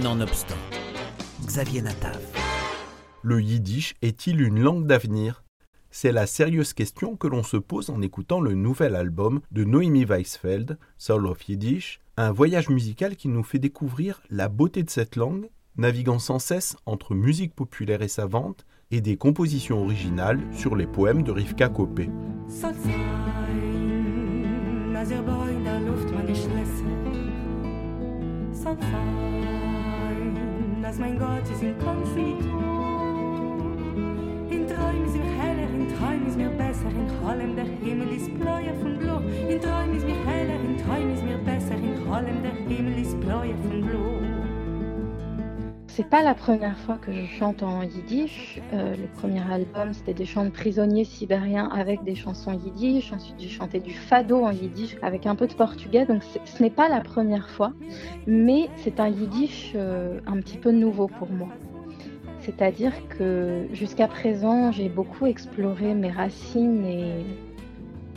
Nonobstant, Xavier Natav. Le yiddish est-il une langue d'avenir? C'est la sérieuse question que l'on se pose en écoutant le nouvel album de Noémie Weisfeld, Soul of Yiddish, un voyage musical qui nous fait découvrir la beauté de cette langue, naviguant sans cesse entre musique populaire et savante et des compositions originales sur les poèmes de Rivka Kopé. Als mein Gott ist in Konfitur. In Träum ist mir heller, in Träum ist mir besser, in Cholem der Himmel ist bläuer von Blau. In Träum ist mir heller, in Träum ist mir besser, in Cholem der Himmel ist bläuer von Blau. C'est pas la première fois que je chante en yiddish. Euh, le premier album, c'était des chants de prisonniers sibériens avec des chansons yiddish. Ensuite, j'ai chanté du fado en yiddish avec un peu de portugais. Donc, ce n'est pas la première fois, mais c'est un yiddish euh, un petit peu nouveau pour moi. C'est-à-dire que jusqu'à présent, j'ai beaucoup exploré mes racines et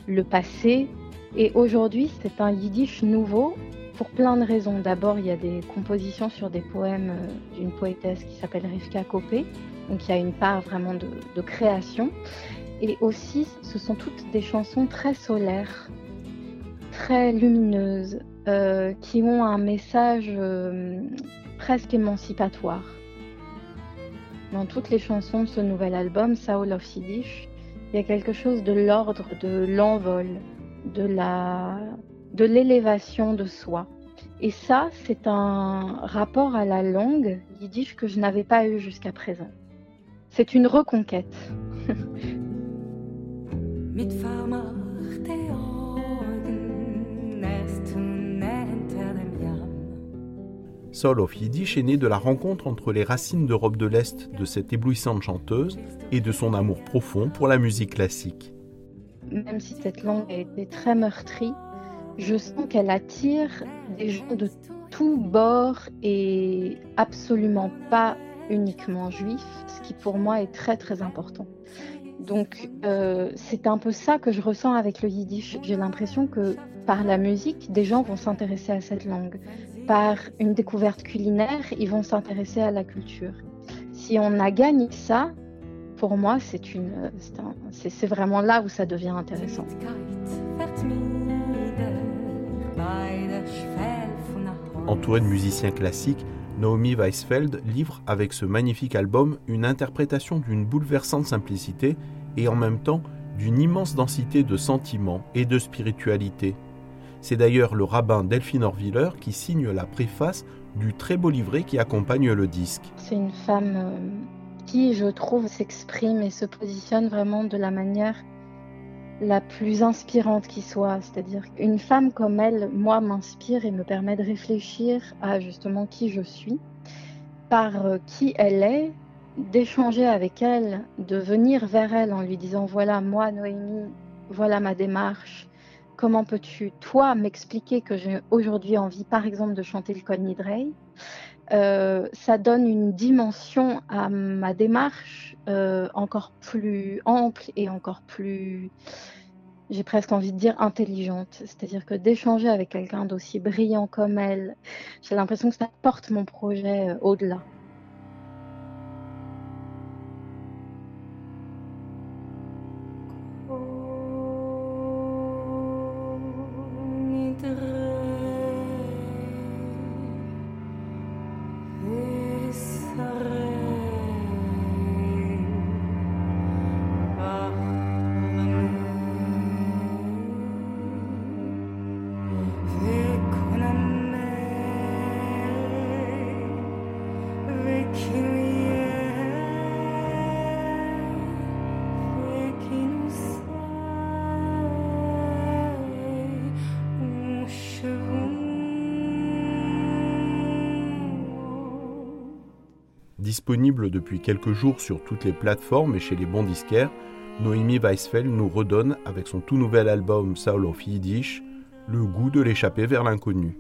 le passé. Et aujourd'hui, c'est un yiddish nouveau pour plein de raisons. D'abord, il y a des compositions sur des poèmes euh, d'une poétesse qui s'appelle Rivka Kopé, donc il y a une part vraiment de, création. Et aussi, ce sont toutes des chansons très solaires, très lumineuses, euh, qui ont un message euh, presque émancipatoire. Dans toutes les chansons de ce nouvel album, Soul of Yiddish, il y a quelque chose de l'ordre de l'envol, de la de l'élévation de soi. Et ça, c'est un rapport à la langue yiddish que je n'avais pas eu jusqu'à présent. C'est une reconquête. Soul of Yiddish est né de la rencontre entre les racines d'Europe de l'Est de cette éblouissante chanteuse et de son amour profond pour la musique classique. Même si cette langue a été très meurtrie, je sens qu'elle attire des gens de tous bords et absolument pas uniquement juifs, ce qui pour moi est très très important. Donc euh, c'est un peu ça que je ressens avec le yiddish. J'ai l'impression que par la musique, des gens vont s'intéresser à cette langue. Par une découverte culinaire, ils vont s'intéresser à la culture. Si on a gagné ça, pour moi, c'est une, c'est vraiment là où ça devient intéressant. Entourée de musiciens classiques, Naomi Weisfeld livre avec ce magnifique album une interprétation d'une bouleversante simplicité et en même temps d'une immense densité de sentiments et de spiritualité. C'est d'ailleurs le rabbin Delphine Orviller qui signe la préface du très beau livret qui accompagne le disque. C'est une femme euh, qui, je trouve, s'exprime et se positionne vraiment de la manière la plus inspirante qui soit. C'est-à-dire qu'une femme comme elle, moi, m'inspire et me permet de réfléchir à justement qui je suis, par euh, qui elle est, d'échanger avec elle, de venir vers elle en lui disant voilà, moi, Noémie, voilà ma démarche. Comment peux-tu, toi, m'expliquer que j'ai aujourd'hui envie, par exemple, de chanter le Kol Nidrei euh, ça donne une dimension à ma démarche euh, encore plus ample et encore plus, j'ai presque envie de dire, intelligente. C'est-à-dire que d'échanger avec quelqu'un d'aussi brillant comme elle, j'ai l'impression que ça porte mon projet euh, au-delà. Disponible depuis quelques jours sur toutes les plateformes et chez les bons disquaires, Noémie Weisfeld nous redonne, avec son tout nouvel album Soul of Yiddish, le goût de l'échapper vers l'inconnu.